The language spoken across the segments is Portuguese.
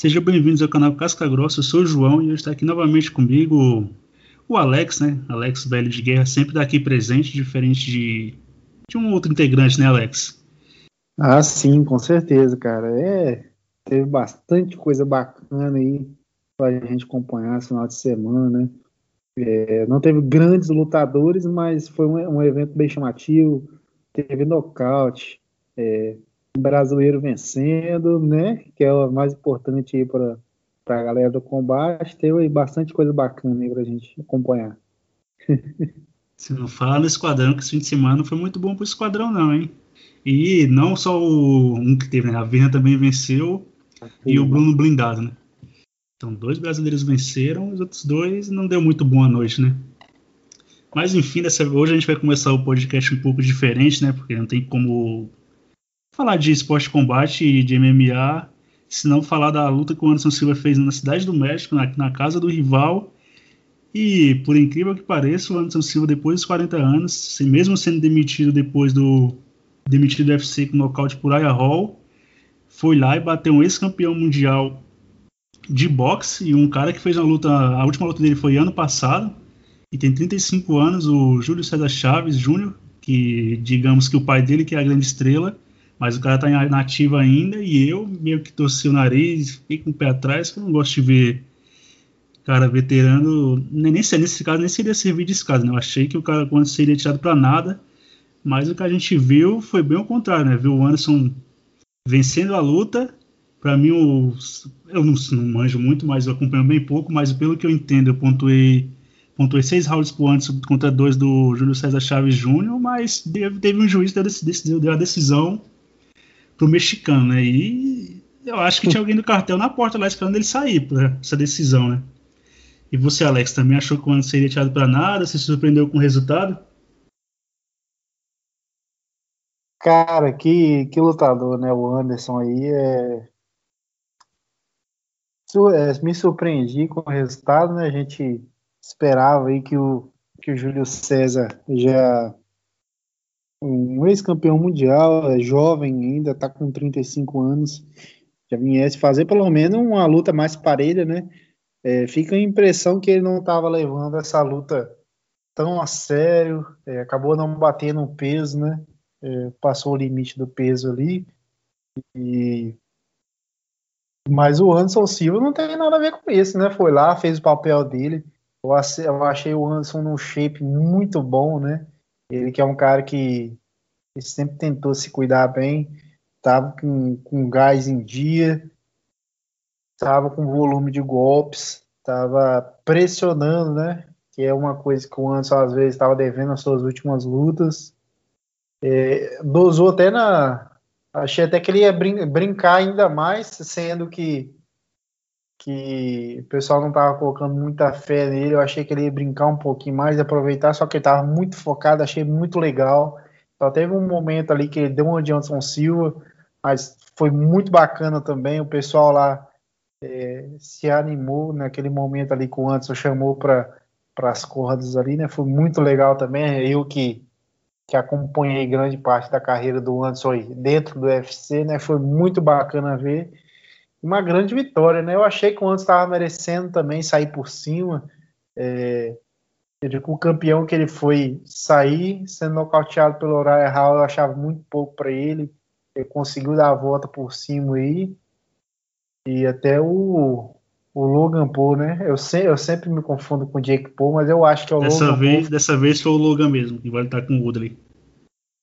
Sejam bem-vindos ao canal Casca Grossa, eu sou o João e hoje está aqui novamente comigo o Alex, né? Alex Velho de Guerra, sempre daqui presente, diferente de, de um outro integrante, né, Alex? Ah, sim, com certeza, cara. É, teve bastante coisa bacana aí para a gente acompanhar esse final de semana, né? É, não teve grandes lutadores, mas foi um, um evento bem chamativo. Teve nocaute, é, brasileiro vencendo, né? Que é o mais importante para a galera do combate. Teve bastante coisa bacana aí para a gente acompanhar. Se não fala no esquadrão, que esse fim de semana não foi muito bom para o esquadrão, não, hein? E não só o um que teve, né? A Virna também venceu Sim. e o Bruno blindado, né? Então, dois brasileiros venceram, os outros dois não deu muito boa noite, né? Mas enfim, dessa, hoje a gente vai começar o podcast um pouco diferente, né? Porque não tem como falar de esporte de combate e de MMA, se não falar da luta que o Anderson Silva fez na Cidade do México, na, na casa do rival. E, por incrível que pareça, o Anderson Silva, depois dos 40 anos, mesmo sendo demitido depois do demitido do UFC com nocaute por Aya Hall, foi lá e bateu um ex-campeão mundial de boxe e um cara que fez uma luta, a última luta dele foi ano passado, e tem 35 anos, o Júlio César Chaves Júnior, que digamos que o pai dele que é a grande estrela, mas o cara tá na ativa ainda e eu meio que torci o nariz, fiquei com o pé atrás, que eu não gosto de ver cara veterano, nem, nem nesse caso nem seria servir de escada, né? Eu achei que o cara quando seria tirado para nada, mas o que a gente viu foi bem o contrário, né? Viu o Anderson vencendo a luta. Para mim, o, eu não, não, manjo muito, mas eu acompanho bem pouco. Mas pelo que eu entendo, eu pontuei, pontuei seis rounds pro Anderson contra dois do Júlio César Chaves Júnior. Mas teve um juiz que deu, deu a decisão pro mexicano, né? E eu acho que tinha alguém do cartel na porta lá esperando ele sair para essa decisão, né? E você, Alex, também achou que o Anderson seria tirado para nada? Se surpreendeu com o resultado? Cara, que, que lutador, né? O Anderson aí é... é. Me surpreendi com o resultado, né? A gente esperava aí que o, que o Júlio César já um ex-campeão mundial, é jovem ainda, tá com 35 anos, já viesse fazer pelo menos uma luta mais parelha, né? É, fica a impressão que ele não estava levando essa luta tão a sério, é, acabou não batendo o peso, né? É, passou o limite do peso ali. E mas o Anderson Silva não tem nada a ver com isso, né? Foi lá, fez o papel dele. Eu achei o Anderson num shape muito bom, né? Ele que é um cara que, sempre tentou se cuidar bem, estava com, com gás em dia, estava com volume de golpes, estava pressionando, né? Que é uma coisa que o Anderson às vezes estava devendo nas suas últimas lutas. É, dosou até na. Achei até que ele ia brin brincar ainda mais, sendo que que o pessoal não estava colocando muita fé nele. Eu achei que ele ia brincar um pouquinho mais, aproveitar, só que ele estava muito focado, achei muito legal. Só teve um momento ali que ele deu um de Anderson Silva, mas foi muito bacana também. O pessoal lá é, se animou naquele momento ali que o Anderson chamou para as cordas ali, né? Foi muito legal também. Eu que, que acompanhei grande parte da carreira do Anderson aí dentro do UFC, né? Foi muito bacana ver uma grande vitória, né? Eu achei que o Anderson estava merecendo também sair por cima. É, o campeão que ele foi sair, sendo nocauteado pelo Uriah Hall, eu achava muito pouco para ele. Ele conseguiu dar a volta por cima aí. E até o, o Logan Paul, né? Eu, se, eu sempre me confundo com o Jake Paul, mas eu acho que é o dessa Logan vez, Paul. Dessa vez foi o Logan mesmo, que vai estar com o Woodley.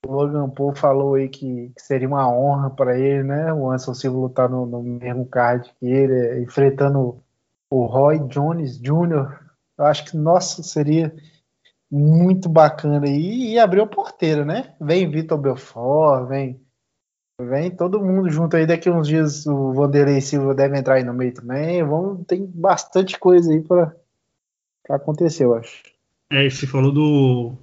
O Logan Paul falou aí que, que seria uma honra para ele, né? O Anderson Silva lutar no, no mesmo card que ele, enfrentando o Roy Jones Jr. Eu acho que, nossa, seria muito bacana e, e abriu a porteira, né? Vem Vitor Belfort, vem, vem todo mundo junto aí. Daqui uns dias o Vanderlei Silva deve entrar aí no meio também. Vamos, tem bastante coisa aí para acontecer, eu acho. É, você falou do,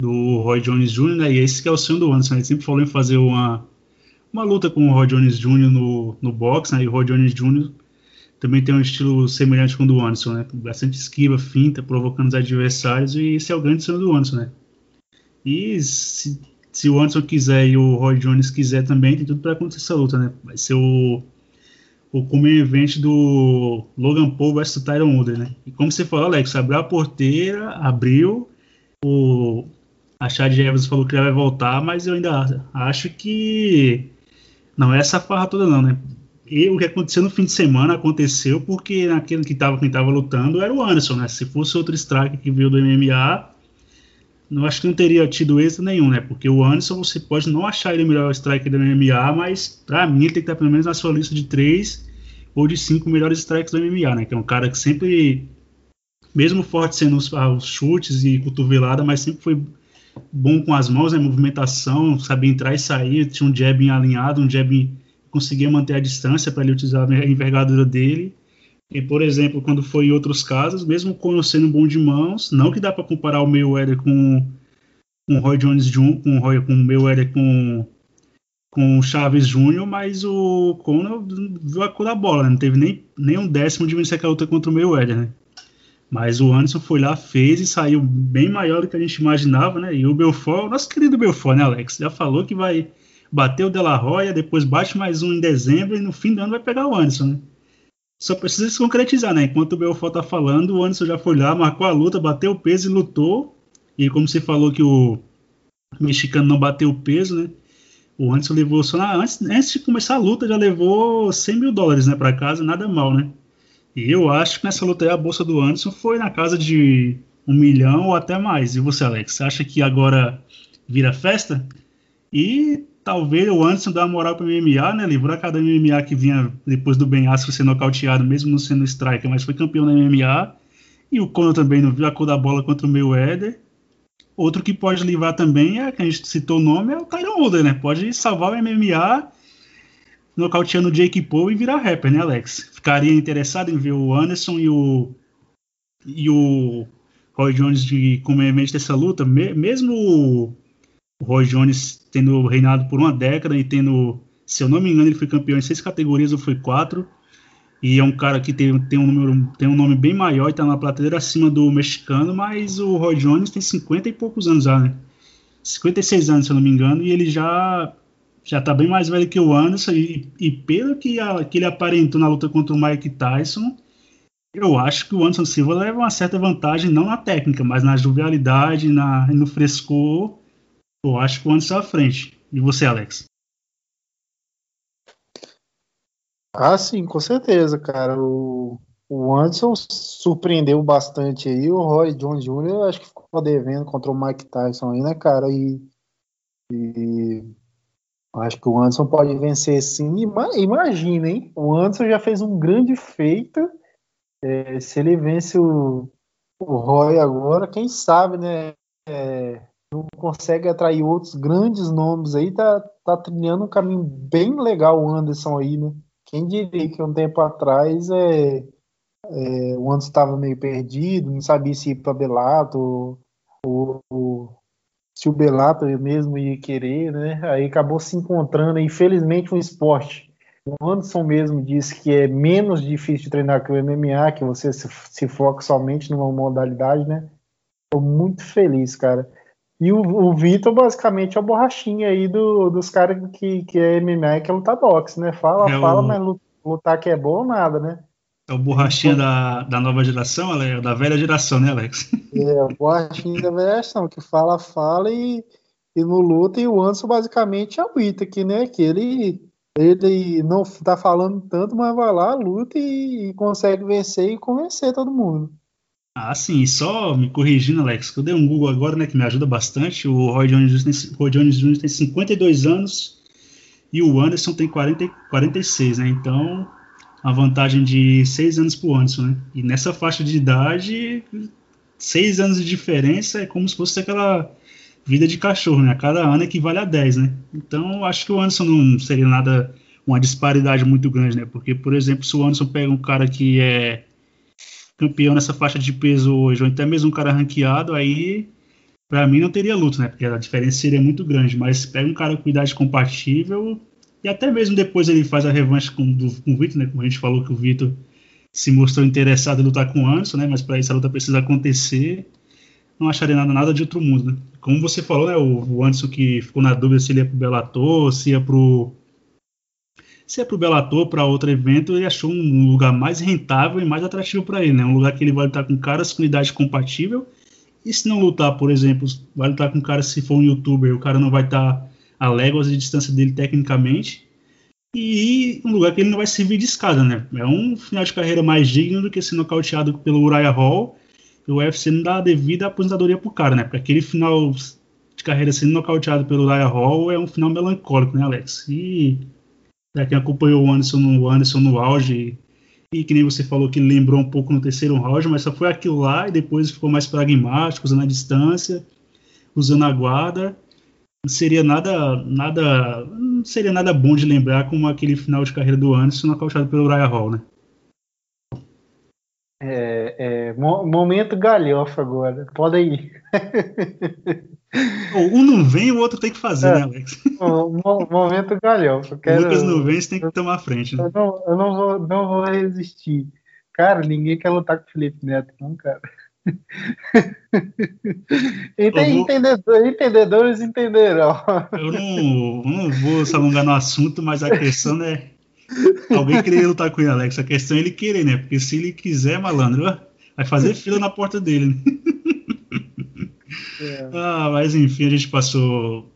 do Roy Jones Jr., né? E esse que é o sonho do Anderson. Ele sempre falou em fazer uma, uma luta com o Roy Jones Jr. no, no boxe, né? E o Roy Jones Jr. também tem um estilo semelhante com o do Anderson, né? Bastante esquiva, finta, provocando os adversários. E esse é o grande sonho do Anderson, né? E se, se o Anderson quiser e o Roy Jones quiser também, tem tudo para acontecer essa luta, né? Vai ser o, o main event do Logan Paul vs Tyron Woodley, né? E como você falou, Alex, abriu a porteira, abriu, o a Chad Evans falou que ele vai voltar, mas eu ainda acho que não é essa farra toda não, né? E o que aconteceu no fim de semana aconteceu porque naquele que tava, quem estava lutando era o Anderson, né? Se fosse outro strike que veio do MMA, não acho que não teria tido êxito nenhum, né? Porque o Anderson você pode não achar ele o melhor striker do MMA, mas para mim ele tem que estar pelo menos na sua lista de três ou de cinco melhores strikes do MMA, né? Que é um cara que sempre, mesmo forte sendo os, ah, os chutes e cotovelada, mas sempre foi bom com as mãos, né? Movimentação, sabia entrar e sair, tinha um jab alinhado, um jab conseguia manter a distância para ele utilizar a envergadura dele. E, por exemplo, quando foi em outros casos, mesmo conhecendo bom de mãos, não que dá para comparar o Mayweather com, com o Roy Jones Jr., com o Roy, com o Mayweather com, com o Chaves Jr., mas o Conor viu a cor da bola, né? não teve nem, nem um décimo de vencer aquela luta contra o Mayweather, né? Mas o Anderson foi lá, fez e saiu bem maior do que a gente imaginava, né? E o Belfort, nosso querido Belfort, né, Alex? Já falou que vai bater o De La Roya, depois bate mais um em dezembro e no fim do ano vai pegar o Anderson, né? Só precisa se concretizar, né? Enquanto o Belfort tá falando, o Anderson já foi lá, marcou a luta, bateu o peso e lutou. E como você falou que o mexicano não bateu o peso, né? O Anderson levou só na, antes, antes de começar a luta, já levou 100 mil dólares, né, para casa, nada mal, né? E eu acho que nessa luta aí a bolsa do Anderson foi na casa de um milhão ou até mais. E você, Alex, acha que agora vira festa? E talvez o Anderson dá uma moral para o MMA, né? Livrou a cada MMA que vinha depois do Ben Askren ser nocauteado, mesmo não sendo striker, mas foi campeão da MMA. E o Conor também não viu a cor da bola contra o Mayweather. Outro que pode livrar também é que a gente citou o nome é o Tyron Woodley, né? Pode salvar o MMA nocauteando o Jake Paul e virar rapper, né, Alex? Ficaria interessado em ver o Anderson e o e o Roy Jones de como evento dessa luta, mesmo o Roy Jones tendo reinado por uma década e tendo, se eu não me engano, ele foi campeão em seis categorias ou foi quatro. E é um cara que tem, tem, um, número, tem um nome bem maior e está na prateleira acima do mexicano, mas o Roy Jones tem 50 e poucos anos já, né? 56 anos, se eu não me engano, e ele já já está bem mais velho que o Anderson, e, e pelo que, a, que ele aparentou na luta contra o Mike Tyson, eu acho que o Anderson Silva leva uma certa vantagem, não na técnica, mas na jovialidade, na, no frescor eu acho que o Anderson à frente. E você, Alex? Ah, sim, com certeza, cara. O, o Anderson surpreendeu bastante aí. O Roy Jones Jr. eu acho que ficou devendo contra o Mike Tyson aí, né, cara? E, e acho que o Anderson pode vencer sim. Imagina, hein? O Anderson já fez um grande feito. É, se ele vence o, o Roy agora, quem sabe, né? É, não consegue atrair outros grandes nomes aí, tá, tá trilhando um caminho bem legal o Anderson aí, né? Quem diria que um tempo atrás é, é o Anderson estava meio perdido, não sabia se ir para Belato ou, ou, se o Belato mesmo ia querer, né? Aí acabou se encontrando, infelizmente, um esporte. O Anderson mesmo disse que é menos difícil de treinar que o MMA, que você se, se foca somente numa modalidade, né? Estou muito feliz, cara. E o, o Vitor, basicamente, é a borrachinha aí do, dos caras que, que é MMA que é lutar boxe, né? Fala, é fala, mas lutar que é bom nada, né? É o borrachinha da, da nova geração, é da velha geração, né, Alex? É, o borrachinha da velha geração, que fala, fala e, e no luta, e o Anderson basicamente é o Ita, que, né, que ele, ele não tá falando tanto, mas vai lá, luta e, e consegue vencer e convencer todo mundo. Ah, sim, só me corrigindo, Alex, que eu dei um Google agora, né, que me ajuda bastante. O Roy Jones, tem, Roy Jones Jr. tem 52 anos e o Anderson tem 40, 46, né? Então, uma vantagem de 6 anos pro Anderson, né? E nessa faixa de idade, 6 anos de diferença é como se fosse aquela vida de cachorro, né? A cada ano equivale a 10, né? Então, acho que o Anderson não seria nada, uma disparidade muito grande, né? Porque, por exemplo, se o Anderson pega um cara que é campeão nessa faixa de peso hoje, ou até mesmo um cara ranqueado, aí para mim não teria luta, né? Porque a diferença seria muito grande. Mas pega um cara com idade compatível e até mesmo depois ele faz a revanche com, do, com o Vitor, né? Como a gente falou que o Vitor se mostrou interessado em lutar com o Anderson, né? Mas para isso a luta precisa acontecer. Não acharia nada, nada de outro mundo, né? Como você falou, né? O, o Anderson que ficou na dúvida se ele ia pro Bellator, se ia pro Se é pro Bellator, para outro evento, ele achou um lugar mais rentável e mais atrativo para ele, né? Um lugar que ele vai lutar com caras com idade compatível. E se não lutar, por exemplo, vai lutar com um cara se for um youtuber, o cara não vai estar tá a léguas de distância dele tecnicamente. E um lugar que ele não vai servir de escada, né? É um final de carreira mais digno do que ser nocauteado pelo Uriah Hall. E o UFC não dá a devida aposentadoria pro cara, né? Porque aquele final de carreira sendo nocauteado pelo Uriah Hall é um final melancólico, né, Alex? E Pra quem acompanhou o Anderson no, Anderson no auge, e que nem você falou que lembrou um pouco no terceiro round, mas só foi aquilo lá e depois ficou mais pragmático, usando a distância, usando a guarda. Não seria nada, nada, não seria nada bom de lembrar como aquele final de carreira do Anderson nocauteado pelo Ryan Hall, né? É, é, momento galhofa agora. Pode ir. Um não vem, o outro tem que fazer, é, né, Alex? momento galhofa. Quero... O Lucas não vem, você tem que tomar frente. Né? Eu, não, eu não, vou, não vou resistir. Cara, ninguém quer lutar com o Felipe Neto, não, cara. Entendedores, entendedores entenderão. Eu não, não vou se alongar no assunto, mas a questão é alguém querer lutar com ele, Alex. A questão é ele querer, né? Porque se ele quiser, malandro, vai fazer fila na porta dele. Né? É. Ah, mas enfim, a gente passou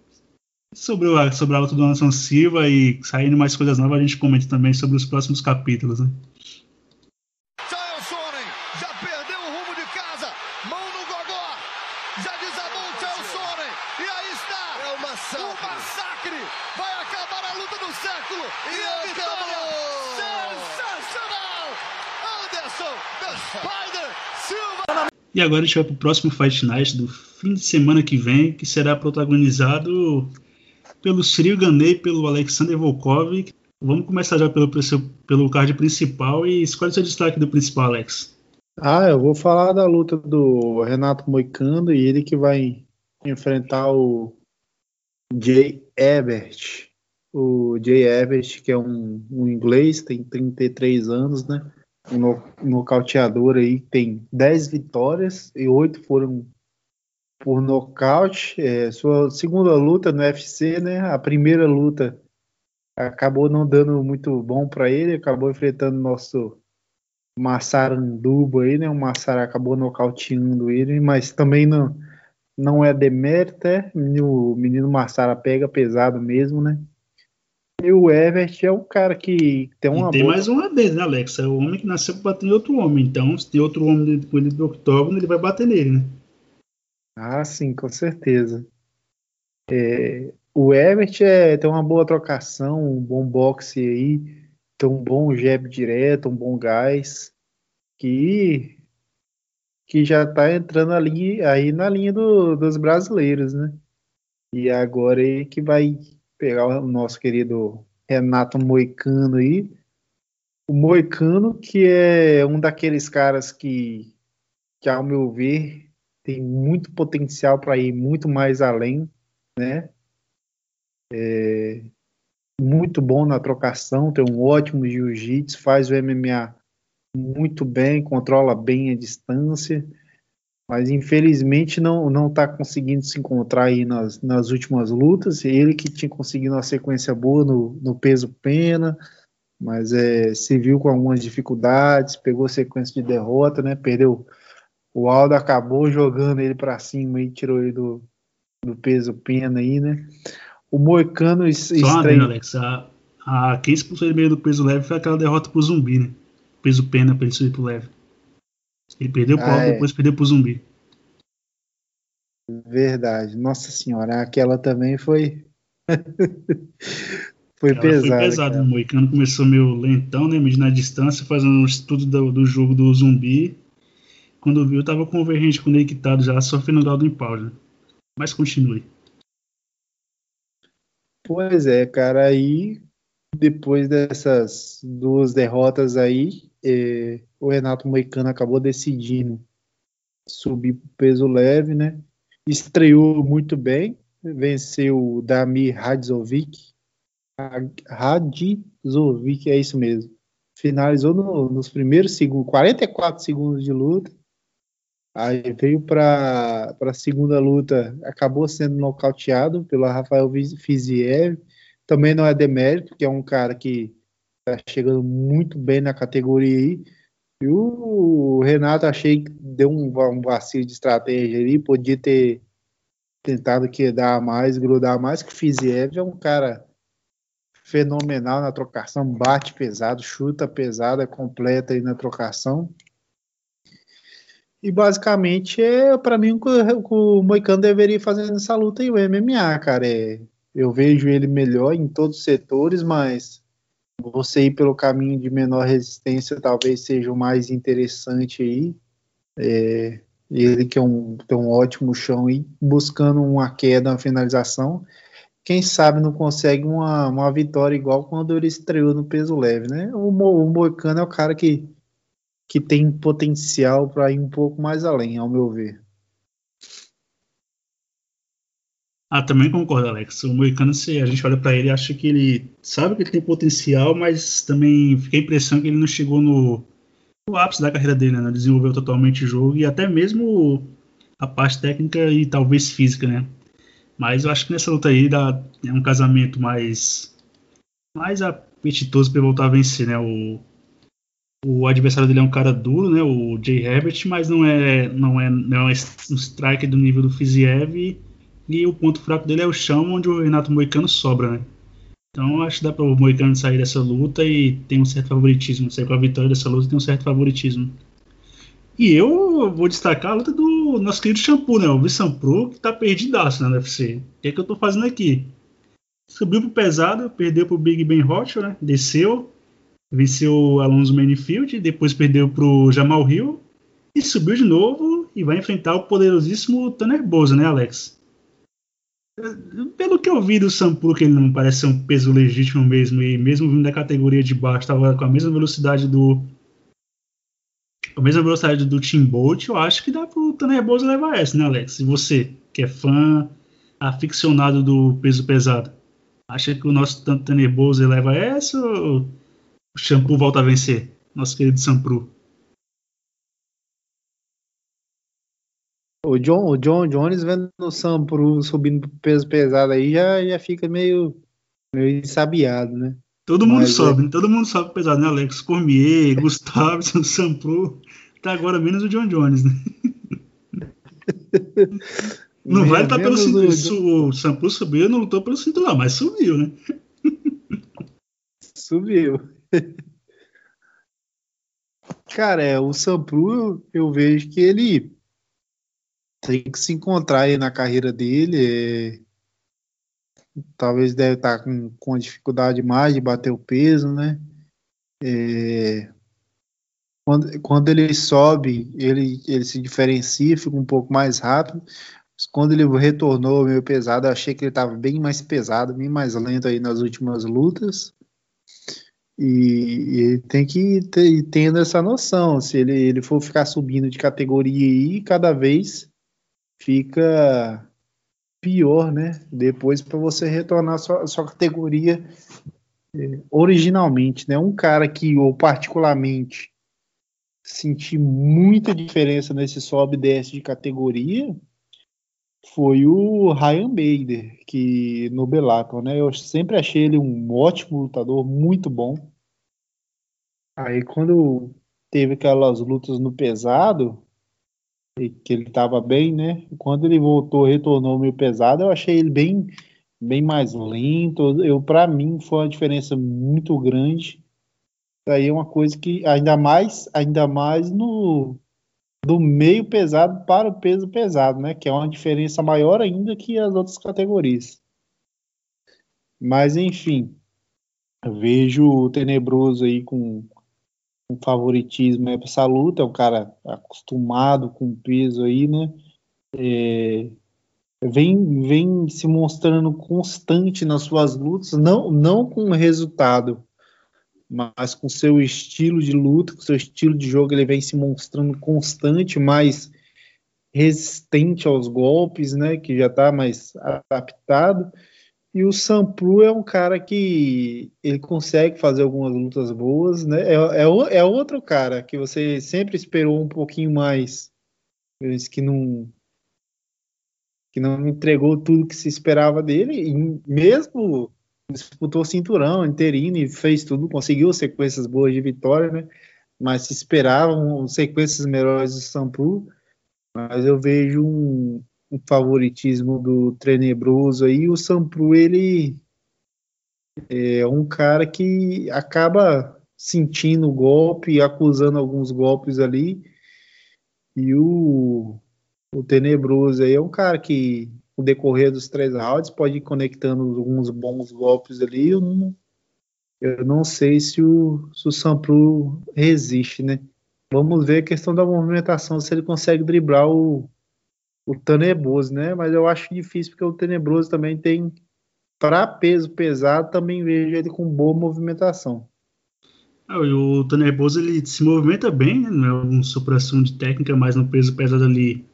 sobre, o, sobre a luta do Anderson Silva e saindo mais coisas novas, a gente comenta também sobre os próximos capítulos, né? já perdeu o rumo de casa, mão no gogó, já desabou o e aí está, é o massacre, vai acabar a luta do século, e, e a vitória, sensacional, Anderson, the Spider, Silva. E agora a gente vai para o próximo Fight Night do fim de semana que vem, que será protagonizado pelo Cyril Ganei e pelo Alexander Volkov. Vamos começar já pelo, pelo card principal e escolhe seu destaque do principal, Alex. Ah, eu vou falar da luta do Renato Moicano e ele que vai enfrentar o Jay Ebert. O Jay Ebert, que é um, um inglês, tem 33 anos, né? Um nocauteador aí, tem 10 vitórias e 8 foram por nocaute. É, sua segunda luta no UFC, né? A primeira luta acabou não dando muito bom para ele, acabou enfrentando nosso Massaranduba aí, né? O Massara acabou nocauteando ele, mas também não, não é demérito, é? O menino Massara pega pesado mesmo, né? E o Everett é um cara que tem uma. E tem boa... mais uma vez, né, Alex? É o homem que nasceu para bater em outro homem. Então, se tem outro homem dentro do octógono, ele vai bater nele, né? Ah, sim, com certeza. É, o Everett é, tem uma boa trocação, um bom boxe aí, tem um bom jab direto, um bom gás, que, que já está entrando ali, aí na linha do, dos brasileiros, né? E agora é que vai pegar o nosso querido Renato Moicano aí. O Moicano, que é um daqueles caras que, que ao meu ver, tem muito potencial para ir muito mais além, né? É, muito bom na trocação, tem um ótimo jiu-jitsu, faz o MMA muito bem, controla bem a distância, mas infelizmente não não está conseguindo se encontrar aí nas, nas últimas lutas. Ele que tinha conseguido uma sequência boa no, no peso pena, mas é, se viu com algumas dificuldades, pegou sequência de derrota, né? Perdeu o Aldo acabou jogando ele para cima e tirou ele do, do peso pena aí, né? O Moicano estranho... Alex. A, a, quem expulsou ele meio do peso leve foi aquela derrota pro zumbi, né? Peso pena pra ele subir pro leve. Ele perdeu pro ah, Aldo, é. depois perdeu pro zumbi. Verdade. Nossa senhora, aquela também foi. foi pesada. Foi pesada. O Moicano começou meio lentão, né? Medindo a distância, fazendo um estudo do, do jogo do zumbi. Quando viu, tava convergente conectado já, sofrendo dado em pausa. Mas continue. Pois é, cara, aí depois dessas duas derrotas aí, eh, o Renato Moicano acabou decidindo subir pro peso leve, né? Estreou muito bem, venceu o Damir Radzovic. Radzovic, é isso mesmo. Finalizou no, nos primeiros segundos, 44 segundos de luta. Aí veio para a segunda luta, acabou sendo nocauteado pelo Rafael Fiziev. Também não é demérito, que é um cara que tá chegando muito bem na categoria aí. E o Renato achei que deu um, um vacilo de estratégia ali, podia ter tentado quedar mais, grudar mais, que o Fiziev é um cara fenomenal na trocação, bate pesado, chuta pesado, é completa aí na trocação. E basicamente é para mim o que o Moicano deveria fazer nessa luta aí, o MMA, cara. É, eu vejo ele melhor em todos os setores, mas você ir pelo caminho de menor resistência talvez seja o mais interessante aí. É, ele que é um, tem um ótimo chão aí, buscando uma queda, uma finalização. Quem sabe não consegue uma, uma vitória igual quando ele estreou no peso leve, né? O, o Moicano é o cara que, que tem potencial para ir um pouco mais além, ao meu ver. Ah, também concordo, Alex. O Moicano, se a gente olha para ele, acha que ele sabe que ele tem potencial, mas também fica a impressão que ele não chegou no, no ápice da carreira dele, né? Não desenvolveu totalmente o jogo e até mesmo a parte técnica e talvez física, né? Mas eu acho que nessa luta aí dá, é um casamento mais mais apetitoso para voltar a vencer, né? O, o adversário dele é um cara duro, né? O Jay Herbert, mas não é não é não é um striker do nível do Fiziev e o ponto fraco dele é o chão, onde o Renato Moicano sobra, né? Então acho que dá para o Moicano sair dessa luta e tem um certo favoritismo. Sair com a vitória dessa luta tem um certo favoritismo. E eu vou destacar a luta do nosso querido Shampoo, né? O Vissan Pro, que tá perdidaço na UFC. O que é que eu tô fazendo aqui? Subiu pro pesado, perdeu pro Big Ben Rothschild, né? Desceu, venceu o Alonso Manifield, depois perdeu pro Jamal Hill e subiu de novo e vai enfrentar o poderosíssimo Tanner Boza, né, Alex? Pelo que eu vi do Sampuro, que ele não parece ser um peso legítimo mesmo, e mesmo vindo da categoria de baixo, estava com a mesma velocidade do. A mesma velocidade do Tim Bolt, eu acho que dá pro Tanner Boza levar essa, né, Alex? E você, que é fã aficionado do peso pesado, acha que o nosso Tanner Boza leva essa ou o Shampoo volta a vencer? Nosso querido Sampuro. O John, o John Jones vendo o Sam pro subindo peso pesado aí já, já fica meio, meio ensabiado, né? Todo mundo Mas, sobe, é... todo mundo sobe pesado, né? Alex Cormier, Gustavo, Sam Pro, até agora menos o John Jones, né? Não vai estar pelo cinturão. O Sam Pro subiu, não lutou pelo cinturão, mas subiu, né? Subiu. Cara, é, o Sampru, eu vejo que ele tem que se encontrar aí na carreira dele. É... Talvez deve estar tá com, com dificuldade mais de bater o peso, né? É... Quando, quando ele sobe, ele, ele se diferencia, fica um pouco mais rápido. Quando ele retornou meio pesado, eu achei que ele estava bem mais pesado, bem mais lento aí nas últimas lutas. E, tem que ter tendo essa noção. Se ele, ele for ficar subindo de categoria aí, cada vez fica pior, né? Depois para você retornar à sua, sua categoria é, originalmente, né? Um cara que eu particularmente senti muita diferença nesse sobe e desce de categoria foi o Ryan Bader, que no Bellator, né? Eu sempre achei ele um ótimo lutador, muito bom. Aí quando teve aquelas lutas no pesado, que ele estava bem, né? Quando ele voltou, retornou meio pesado, eu achei ele bem, bem mais lento. Eu, para mim, foi uma diferença muito grande. Aí é uma coisa que ainda mais, ainda mais no do meio pesado para o peso pesado, né? Que é uma diferença maior ainda que as outras categorias. Mas enfim, vejo o Tenebroso aí com um favoritismo para essa luta, é um cara acostumado com peso aí, né? É, vem, vem se mostrando constante nas suas lutas, não, não com resultado, mas com seu estilo de luta, com seu estilo de jogo, ele vem se mostrando constante, mais resistente aos golpes, né? Que já está mais adaptado. E o Sampru é um cara que ele consegue fazer algumas lutas boas, né? É, é, é outro cara que você sempre esperou um pouquinho mais, que não que não entregou tudo que se esperava dele, e mesmo disputou cinturão interino e fez tudo, conseguiu sequências boas de vitória, né? Mas se esperavam sequências melhores do Sampru, mas eu vejo um, um favoritismo do Tenebroso aí. O Sampru, ele é um cara que acaba sentindo o golpe, acusando alguns golpes ali. E o, o Tenebroso aí é um cara que, no decorrer dos três rounds, pode ir conectando alguns bons golpes ali. Eu não, eu não sei se o, se o Sampru resiste, né? Vamos ver a questão da movimentação, se ele consegue driblar o, o Tenebroso, né? Mas eu acho difícil, porque o Tenebroso também tem para peso pesado, também vejo ele com boa movimentação. Ah, o Tenebroso ele se movimenta bem, né? não é uma supressão de técnica, mas no peso pesado ali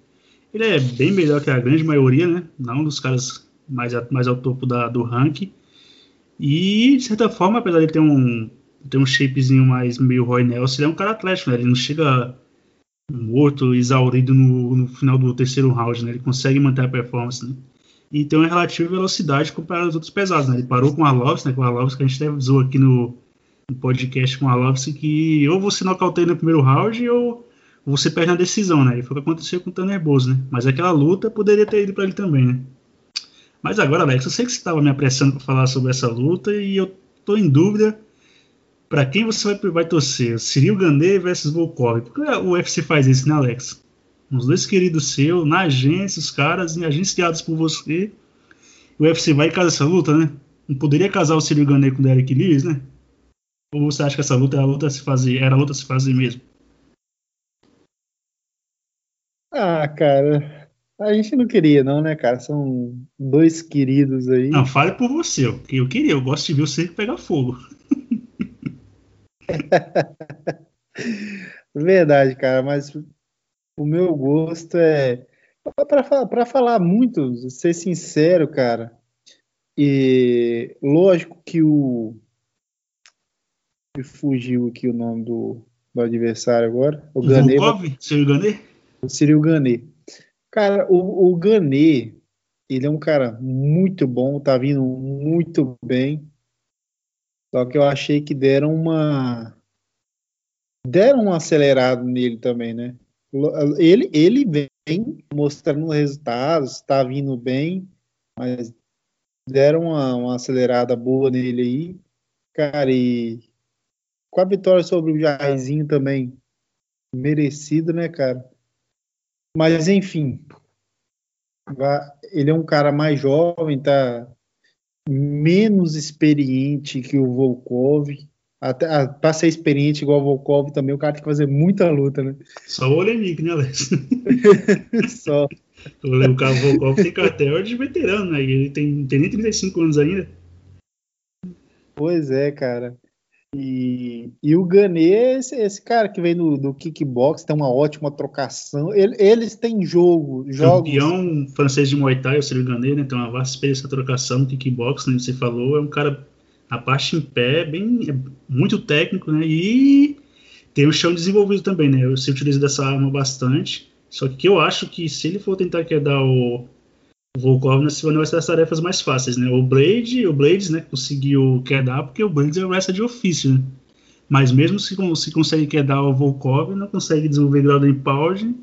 ele é bem melhor que a grande maioria, né? Não dos caras mais, mais ao topo da, do ranking. E, de certa forma, apesar de ter um, ter um shapezinho mais meio Roy Nelson, ele é um cara atlético, né? Ele não chega morto, exaurido no, no final do terceiro round, né? Ele consegue manter a performance, né? e tem uma relativa velocidade comparado aos outros pesados. Né? Ele parou com a Arlovski, né? com a Arlovski que a gente até usou aqui no, no podcast com a Arlovski, que ou você nocauteia no primeiro round ou você perde na decisão, né? E foi o que aconteceu com o Tanner Bose, né? Mas aquela luta poderia ter ido para ele também, né? Mas agora, Alex, eu sei que você estava me apressando para falar sobre essa luta e eu tô em dúvida para quem você vai, vai torcer, Cyril Gandhi versus Volkov. Por que o UFC faz isso, né, Alex? uns dois queridos seus, na agência, os caras agenciados por você. O UFC vai casar essa luta, né? Não poderia casar o Cyril Gane com o Derek Lewis, né? Ou você acha que essa luta era a luta a se fazer, era a luta a se fazer mesmo? Ah, cara, a gente não queria, não, né, cara? São dois queridos aí. Não, fale por você, eu, eu queria, eu gosto de ver você pegar fogo. Verdade, cara, mas o meu gosto é. Para falar muito, ser sincero, cara. E lógico que o. Me fugiu aqui o nome do, do adversário agora. O Ganê. Cyril Ganê? O Cyril Ganê. Cara, o, o Ganê, ele é um cara muito bom, tá vindo muito bem. Só que eu achei que deram uma. Deram um acelerado nele também, né? Ele, ele vem mostrando resultados, está vindo bem, mas deram uma, uma, acelerada boa nele aí. Cara, e com a vitória sobre o Jairzinho também, merecido, né, cara? Mas, enfim, ele é um cara mais jovem, tá menos experiente que o Volkov, até, ah, pra ser experiente igual o Volkov também, o cara tem que fazer muita luta, né? Só o Olenik, né, Alex? Só. O cara Volkov tem cartel de veterano, né? Ele tem, tem nem 35 anos ainda. Pois é, cara. E, e o Ganê, esse, esse cara que vem do, do kickbox, tem uma ótima trocação. Ele, eles têm jogo, jogos. Campeão francês de Muay Thai, o Cyril Ganê, né? Tem uma vasta experiência trocação no kickbox, como você falou. É um cara a parte em pé, bem, é muito técnico, né? E tem o chão desenvolvido também, né? Se utiliza dessa arma bastante. Só que eu acho que se ele for tentar quedar o, o Volkov, né, vai ser as tarefas mais fáceis, né? O Blade, o Blades, né, conseguiu quedar porque o Blades é o wrestler de ofício, né? Mas mesmo se, se consegue quedar o Volkov, não consegue desenvolver grau de empalge,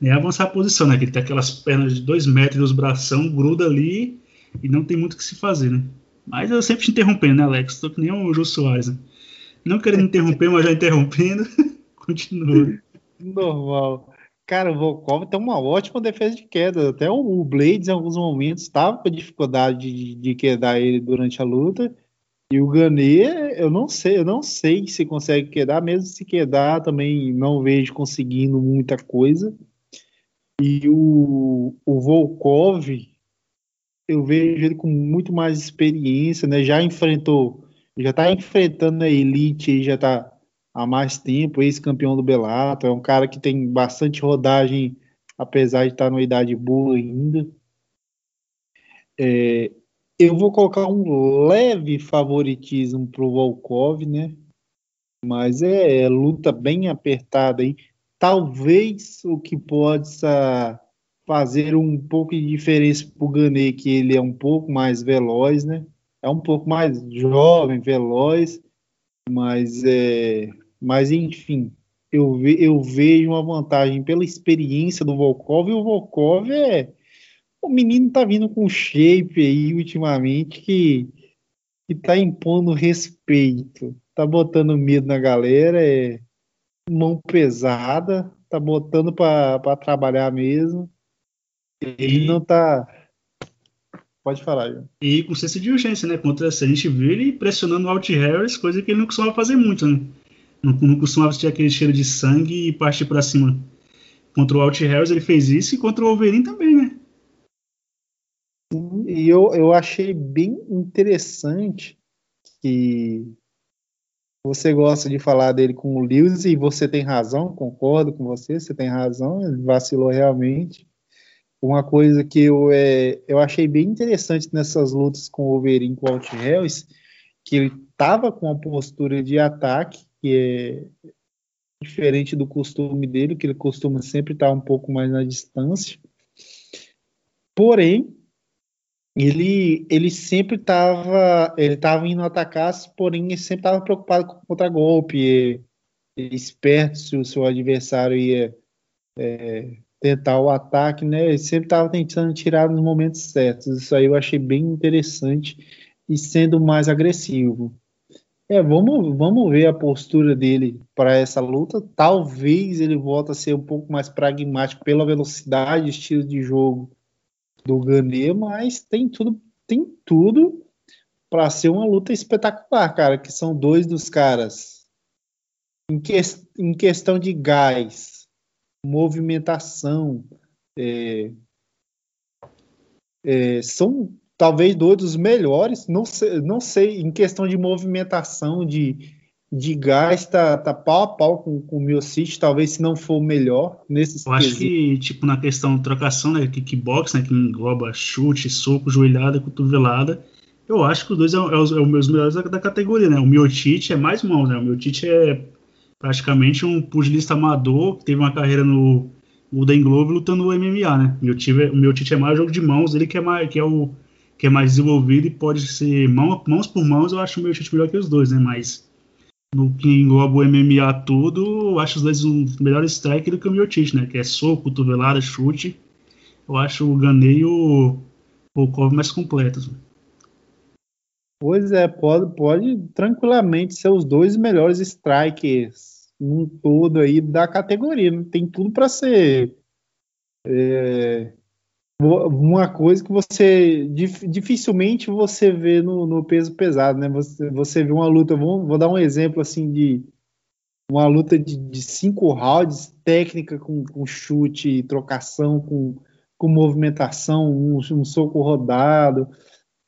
nem avançar a posição, né? Que ele tem aquelas pernas de dois metros, os bração, gruda ali e não tem muito o que se fazer, né? Mas eu sempre te interrompendo, né, Alex? Tô que nem o Jô Soares. Né? Não querendo interromper, mas já interrompendo. Continua. Normal. Cara, o Volkov tem uma ótima defesa de queda. Até o Blades, em alguns momentos, estava com dificuldade de, de quedar ele durante a luta. E o Ganê, eu não sei, eu não sei se consegue quedar, mesmo se quedar, também não vejo conseguindo muita coisa. E o, o Volkov, eu vejo ele com muito mais experiência, né? Já enfrentou, já está enfrentando a elite já está há mais tempo, ex-campeão do Bellator, é um cara que tem bastante rodagem, apesar de estar numa idade boa ainda. É, eu vou colocar um leve favoritismo para o Volkov, né? Mas é, é luta bem apertada aí. Talvez o que possa fazer um pouco de diferença para o Ganê, que ele é um pouco mais veloz, né? é um pouco mais jovem, veloz, mas é, mas enfim, eu, ve, eu vejo uma vantagem pela experiência do Volkov, e o Volkov é o menino tá vindo com shape aí ultimamente que, que tá impondo respeito, tá botando medo na galera, é mão pesada, tá botando para trabalhar mesmo. Ele e... não tá. Pode falar, João. E com senso de urgência, né? Contra a gente viu ele pressionando o Alt Harris, coisa que ele não costumava fazer muito, né? Não, não costumava ter aquele cheiro de sangue e partir para cima. Contra o Alt Harris ele fez isso e contra o Wolverine também, né? E eu, eu achei bem interessante que você gosta de falar dele com o Lewis e você tem razão, concordo com você, você tem razão, ele vacilou realmente. Uma coisa que eu, é, eu achei bem interessante nessas lutas com o Wolverine com o Alt Harris, que ele estava com uma postura de ataque, que é diferente do costume dele, que ele costuma sempre estar um pouco mais na distância. Porém, ele, ele sempre estava ele tava indo atacar, porém ele sempre estava preocupado com contra-golpe, esperto se o seu adversário ia é, tentar o ataque, né? Ele sempre estava tentando tirar nos momentos certos. Isso aí eu achei bem interessante e sendo mais agressivo. É, vamos, vamos ver a postura dele para essa luta. Talvez ele volte a ser um pouco mais pragmático pela velocidade, estilo de jogo do Ganê, mas tem tudo, tem tudo para ser uma luta espetacular, cara. Que são dois dos caras em, que, em questão de gás, movimentação. É, é, são talvez dois dos melhores, não sei, não sei em questão de movimentação, de, de gás, tá, tá pau a pau com, com o Miocic, talvez se não for o melhor nesses Eu acho que, tipo, na questão de trocação, né, kickbox, né, que engloba chute, soco, joelhada, cotovelada, eu acho que os dois é, é, os, é os meus melhores da, da, categoria, né, o Miocic é mais mão, né, o Miocic é praticamente um pugilista amador que teve uma carreira no Golden Globe lutando no MMA, né? Meu time, o meu Tite é mais jogo de mãos, ele que é mais que é o que é mais desenvolvido e pode ser mão, mãos por mãos, eu acho o meu Tite melhor que os dois, né? Mas no que engloba o MMA todo, eu acho os dois um melhor strike do que o Tite, né? Que é soco, cotovelada, chute. Eu acho o Ganei e o Volkov mais completos. Né? Pois é, pode, pode tranquilamente ser os dois melhores strikers um todo aí da categoria. Não tem tudo para ser é, uma coisa que você dificilmente você vê no, no, peso pesado, né? Você, você vê uma luta, vou, vou dar um exemplo assim de uma luta de, de cinco rounds, técnica com, com chute, trocação, com, com movimentação, um, um soco rodado,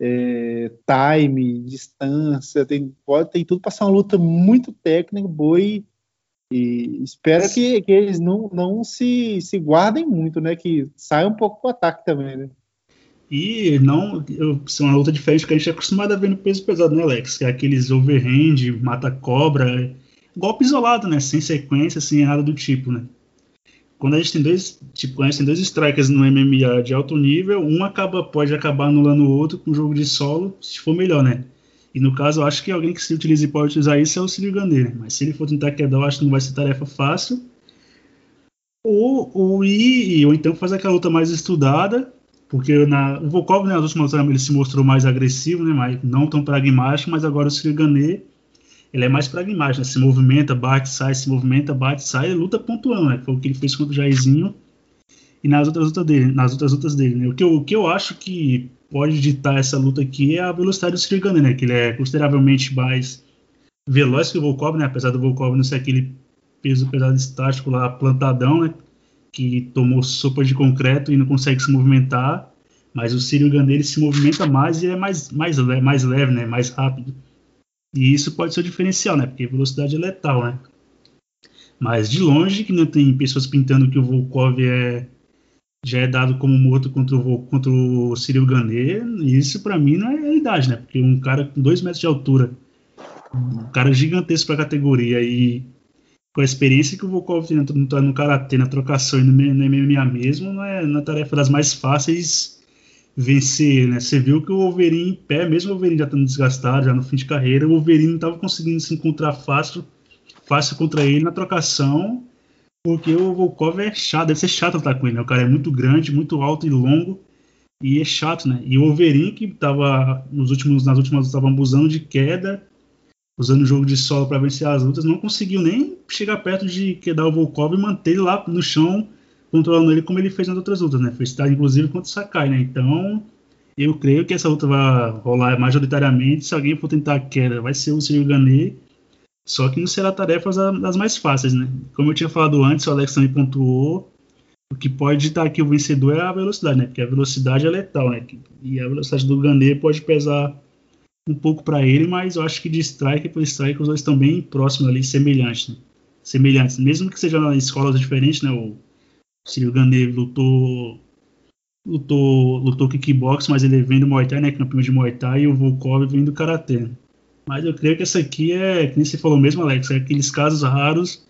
é, time, distância, tem, pode, tem tudo para ser uma luta muito técnica, boa e e espero que, que eles não, não se, se guardem muito, né? Que saia um pouco pro ataque também, né? E não, eu, é uma luta diferente que a gente é acostumado a ver no peso pesado, né, Alex? Que é aqueles overhand, mata-cobra, golpe isolado, né? Sem sequência, sem nada do tipo, né? Quando a gente tem dois, tipo, a gente tem dois strikers no MMA de alto nível, um acaba, pode acabar anulando o outro com jogo de solo, se for melhor, né? E no caso, eu acho que alguém que se utilize e pode utilizar isso é o Gandhi, Mas se ele for tentar quedar, eu acho que não vai ser tarefa fácil. Ou, ou, ir, ou então fazer aquela luta mais estudada, porque na, o Volkov, né, nas últimas lutas, ele se mostrou mais agressivo, né, mas não tão pragmático, mas agora o Gandhi, ele é mais pragmático, né, se movimenta, bate, sai, se movimenta, bate, sai, luta pontuando, né, foi o que ele fez contra o Jairzinho e nas outras lutas dele, nas outras lutas dele, né, o que eu, o que eu acho que pode ditar essa luta aqui é a velocidade do Sirigane, né? Que ele é consideravelmente mais veloz que o Volkov, né? Apesar do Volkov não ser aquele peso pesado estático lá, plantadão, né? Que tomou sopa de concreto e não consegue se movimentar. Mas o Sirigane ele se movimenta mais e é mais, mais, mais leve, né? Mais rápido. E isso pode ser o diferencial, né? Porque velocidade é letal, né? Mas de longe que não tem pessoas pintando que o Volkov é já é dado como morto contra o, contra o isso para mim não é realidade, né? Porque um cara com dois metros de altura, um cara gigantesco para a categoria e com a experiência que o Volkov tem no, no Karatê, na trocação e no, no MMA mesmo, não é, não é tarefa das mais fáceis vencer, né? Você viu que o Wolverine em pé, mesmo o Wolverine já estando desgastado, já no fim de carreira, o Wolverine não estava conseguindo se encontrar fácil, fácil contra ele na trocação, porque o Volkov é chato, deve ser chato lutar com ele, né? O cara é muito grande, muito alto e longo, e é chato, né? E o Wolverine, que tava nos últimos, nas últimas estava abusando de queda, usando o jogo de solo para vencer as lutas, não conseguiu nem chegar perto de quedar o Volkov e manter ele lá no chão, controlando ele como ele fez nas outras lutas, né? Foi citado inclusive contra o Sakai, né? Então, eu creio que essa luta vai rolar majoritariamente. Se alguém for tentar a queda, vai ser o Cyril Gane, só que não será tarefa das mais fáceis, né? Como eu tinha falado antes, o Alex também pontuou, o que pode estar aqui o vencedor é a velocidade, né? Porque a velocidade é letal, né? E a velocidade do Gane pode pesar um pouco para ele, mas eu acho que de strike por strike os dois estão bem próximos ali, semelhantes. Né? Semelhantes, mesmo que sejam escolas diferentes, né? O Cyril Gane lutou lutou lutou kickbox, mas ele vem do Muay Thai, né? Campeão de Muay Thai, e o Volkov vem do Karatê. Mas eu creio que essa aqui é, que nem você falou mesmo, Alex, é aqueles casos raros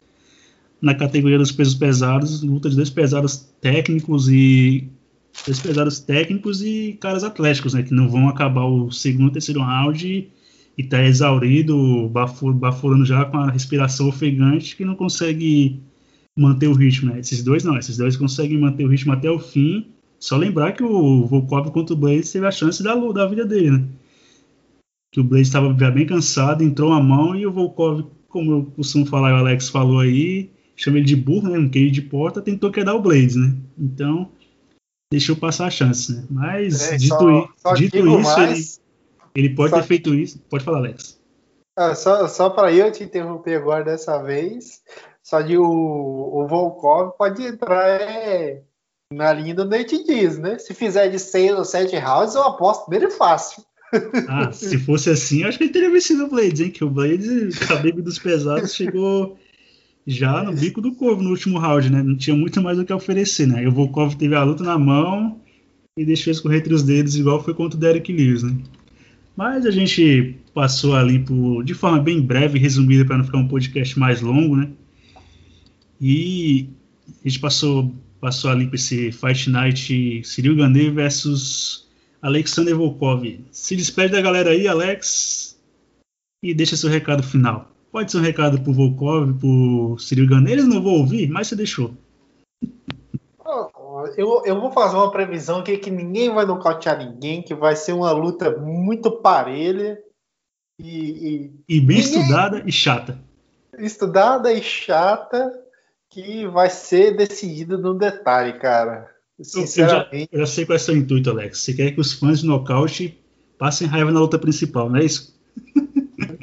na categoria dos pesos pesados, luta de dois pesados técnicos e dois pesados técnicos e caras atléticos, né, que não vão acabar o segundo, terceiro round e, e tá exaurido, bafurando já com a respiração ofegante, que não consegue manter o ritmo, né? Esses dois não, esses dois conseguem manter o ritmo até o fim. Só lembrar que o Volkov contra o Blaze teve a chance da, da vida dele, né? Que o Blaze estava bem cansado, entrou a mão e o Volkov, como eu costumo falar, o Alex falou aí, chama ele de burro, né? Um queijo de porta, tentou quedar o Blaze, né? Então, deixou passar a chance, né? Mas, é, dito, só, só dito isso, mais, ele, ele, pode ter feito isso. Pode falar, Alex. Ah, só só para eu te interromper agora dessa vez, só de o, o Volkov pode entrar é, na linha do Nate Diaz, né? Se fizer de 6 ou 7 rounds, eu aposto dele fácil. Ah, se fosse assim, acho que ele teria vencido o Blades, hein? Que o Blades, Khabib dos pesados, chegou já no bico do corvo no último round, né? Não tinha muito mais o que oferecer, né? E o Volkov teve a luta na mão e deixou escorrer entre os dedos, igual foi contra o Derek Lewis, né? Mas a gente passou ali por, de forma bem breve e resumida para não ficar um podcast mais longo, né? E a gente passou, passou ali para esse Fight Night Cyril Gane versus Alexander Volkov. Se despede da galera aí, Alex, e deixa seu recado final. Pode ser um recado pro Volkov, pro Gane, eles não vão ouvir, mas você deixou. Eu, eu vou fazer uma previsão aqui que ninguém vai nocautear ninguém, que vai ser uma luta muito parelha e. E, e bem ninguém... estudada e chata. Estudada e chata, que vai ser decidida no detalhe, cara. Sinceramente. Eu já, eu já sei qual é o seu intuito, Alex. Você quer que os fãs de nocaute passem raiva na luta principal, não é isso?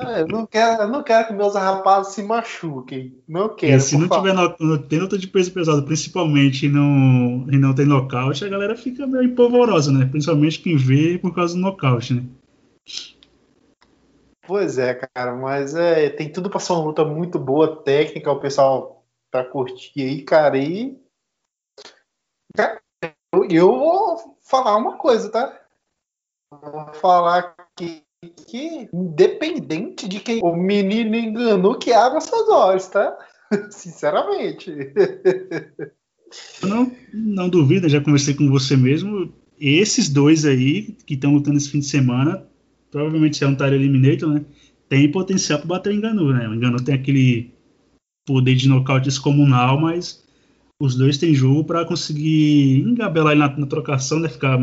É, eu não quero, eu não quero que meus rapazes se machuquem. Não quero. E se não tiver no, tem luta de peso pesado, principalmente, e não, e não tem nocaute, a galera fica meio empolvorosa, né? Principalmente quem vê por causa do nocaute, né? Pois é, cara, mas é, tem tudo para ser uma luta muito boa, técnica, o pessoal pra curtir aí, cara, e. Cara, eu, vou falar uma coisa, tá? Vou falar que que, independente de quem o menino enganou, que abra seus olhos, tá? Sinceramente. Não, não duvida, já conversei com você mesmo. Esses dois aí que estão lutando esse fim de semana, provavelmente é um Tyler Eliminator, né? Tem potencial para bater o Enganu, né? O Enganu tem aquele poder de nocaute descomunal, mas os dois têm jogo para conseguir engabelar ele na, na trocação, né? Ficar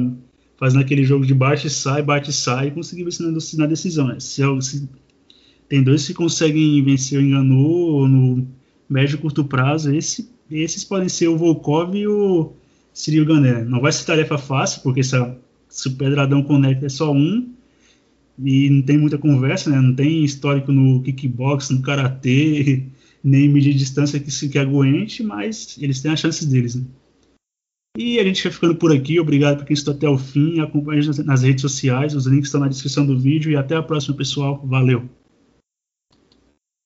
fazendo aquele jogo de bate e sai, bate e sai e conseguir vencer na, decisão. Né? Se, é se, tem dois que conseguem vencer o Enganu no médio e curto prazo, esse, esses podem ser o Volkov e o Cyril Gané. Não vai ser tarefa fácil, porque se, a, se o Pedradão conecta é só um, e não tem muita conversa, né? não tem histórico no kickbox, no karatê, nem medir distância que, que aguente, mas eles têm as chances deles. Né? E a gente vai ficando por aqui. Obrigado por quem estou até o fim. Acompanhe nas redes sociais. Os links estão na descrição do vídeo. E até a próxima, pessoal. Valeu!